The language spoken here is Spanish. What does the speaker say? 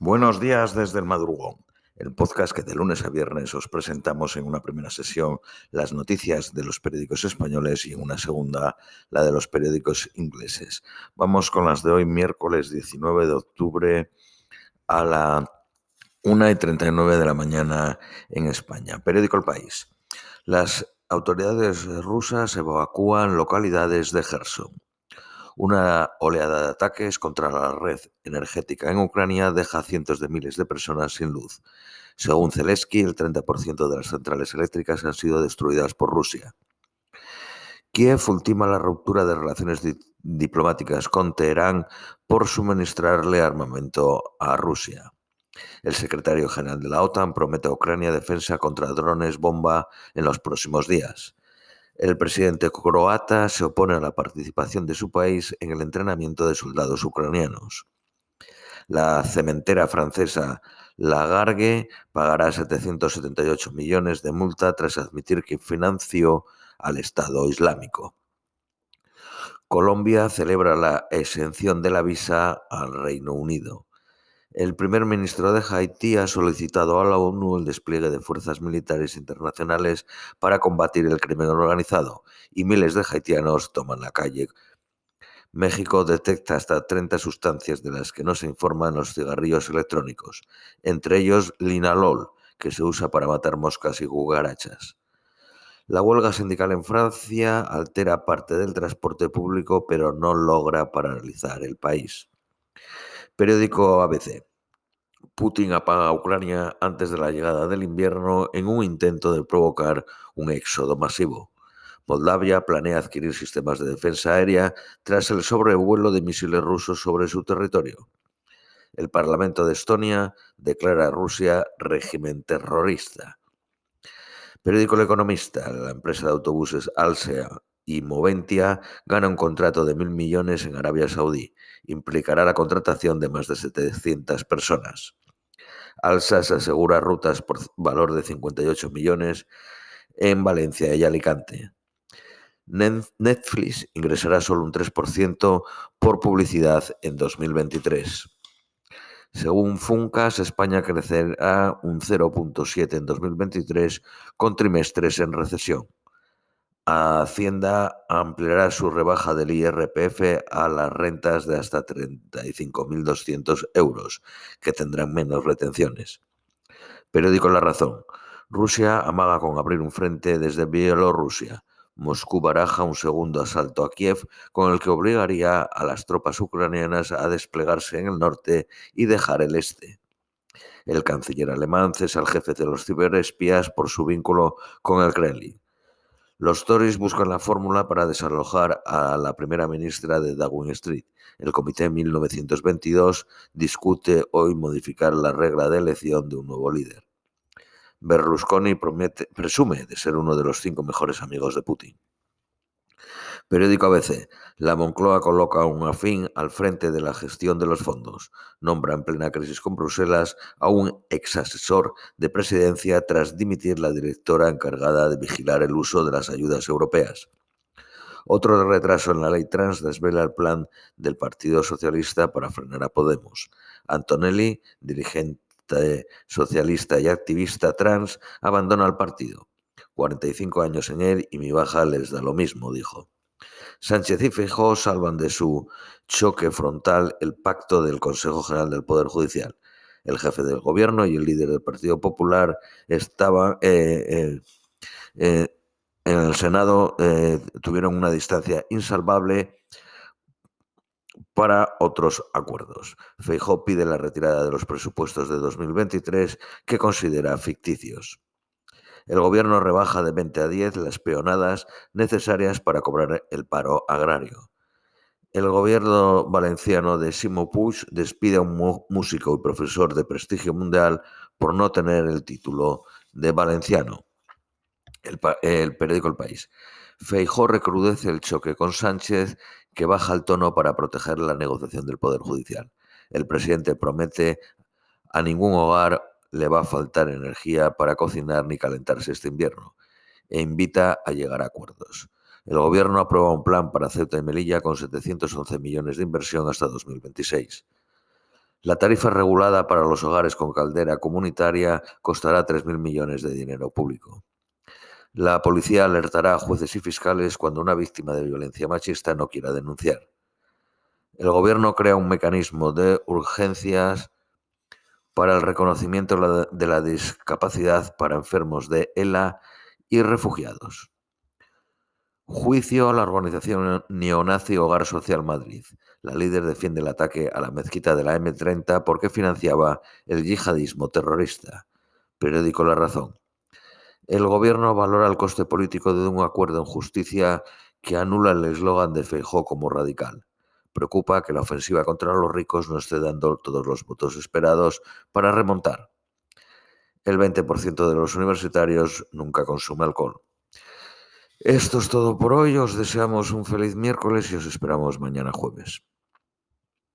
Buenos días desde el madrugón, el podcast que de lunes a viernes os presentamos en una primera sesión las noticias de los periódicos españoles y en una segunda la de los periódicos ingleses. Vamos con las de hoy, miércoles 19 de octubre a la 1 y 39 de la mañana en España. Periódico El País. Las autoridades rusas evacúan localidades de Gerson. Una oleada de ataques contra la red energética en Ucrania deja a cientos de miles de personas sin luz. Según Zelensky, el 30% de las centrales eléctricas han sido destruidas por Rusia. Kiev ultima la ruptura de relaciones diplomáticas con Teherán por suministrarle armamento a Rusia. El secretario general de la OTAN promete a Ucrania defensa contra drones bomba en los próximos días. El presidente croata se opone a la participación de su país en el entrenamiento de soldados ucranianos. La cementera francesa Lagargue pagará 778 millones de multa tras admitir que financió al Estado Islámico. Colombia celebra la exención de la visa al Reino Unido. El primer ministro de Haití ha solicitado a la ONU el despliegue de fuerzas militares internacionales para combatir el crimen organizado y miles de haitianos toman la calle. México detecta hasta 30 sustancias de las que no se informan los cigarrillos electrónicos, entre ellos linalol, que se usa para matar moscas y cucarachas. La huelga sindical en Francia altera parte del transporte público, pero no logra paralizar el país. Periódico ABC. Putin apaga a Ucrania antes de la llegada del invierno en un intento de provocar un éxodo masivo. Moldavia planea adquirir sistemas de defensa aérea tras el sobrevuelo de misiles rusos sobre su territorio. El Parlamento de Estonia declara a Rusia régimen terrorista. Periódico El Economista, la empresa de autobuses Alsea y Moventia gana un contrato de mil millones en Arabia Saudí. Implicará la contratación de más de 700 personas. Alsas asegura rutas por valor de 58 millones en Valencia y Alicante. Netflix ingresará solo un 3% por publicidad en 2023. Según Funcas, España crecerá un 0.7 en 2023 con trimestres en recesión. Hacienda ampliará su rebaja del IRPF a las rentas de hasta 35.200 euros, que tendrán menos retenciones. Periódico La Razón. Rusia amaga con abrir un frente desde Bielorrusia. Moscú baraja un segundo asalto a Kiev con el que obligaría a las tropas ucranianas a desplegarse en el norte y dejar el este. El canciller alemán cesa al jefe de los ciberespías por su vínculo con el Kremlin. Los Tories buscan la fórmula para desalojar a la primera ministra de Downing Street. El Comité 1922 discute hoy modificar la regla de elección de un nuevo líder. Berlusconi presume de ser uno de los cinco mejores amigos de Putin. Periódico ABC. La Moncloa coloca un afín al frente de la gestión de los fondos. Nombra en plena crisis con Bruselas a un exasesor de presidencia tras dimitir la directora encargada de vigilar el uso de las ayudas europeas. Otro retraso en la ley trans desvela el plan del Partido Socialista para frenar a Podemos. Antonelli, dirigente socialista y activista trans, abandona el partido. 45 años en él y mi baja les da lo mismo, dijo. Sánchez y Feijóo salvan de su choque frontal el pacto del Consejo General del Poder Judicial. El jefe del gobierno y el líder del Partido Popular estaban eh, eh, eh, en el Senado, tuvieron una distancia insalvable para otros acuerdos. Feijóo pide la retirada de los presupuestos de 2023 que considera ficticios. El gobierno rebaja de 20 a 10 las peonadas necesarias para cobrar el paro agrario. El gobierno valenciano de Simo Puig despide a un músico y profesor de prestigio mundial por no tener el título de valenciano. El, periódico El País. Feijó recrudece el choque con Sánchez, que baja el tono para proteger la negociación del Poder Judicial. El presidente promete a ningún hogar le va a faltar energía para cocinar ni calentarse este invierno e invita a llegar a acuerdos. El gobierno aprueba un plan para Ceuta y Melilla con 711 millones de inversión hasta 2026. La tarifa regulada para los hogares con caldera comunitaria costará 3.000 millones de dinero público. La policía alertará a jueces y fiscales cuando una víctima de violencia machista no quiera denunciar. El Gobierno crea un mecanismo de urgencias para el reconocimiento de la discapacidad para enfermos de ELA y refugiados. Juicio a la organización neonazi Hogar Social Madrid. La líder defiende el ataque a la mezquita de la M30 porque financiaba el yihadismo terrorista. Periódico La Razón. El gobierno valora el coste político de un acuerdo en justicia que anula el eslogan de Feijó como radical. Preocupa que la ofensiva contra los ricos no esté dando todos los votos esperados para remontar. El 20% de los universitarios nunca consume alcohol. Esto es todo por hoy. Os deseamos un feliz miércoles y os esperamos mañana jueves.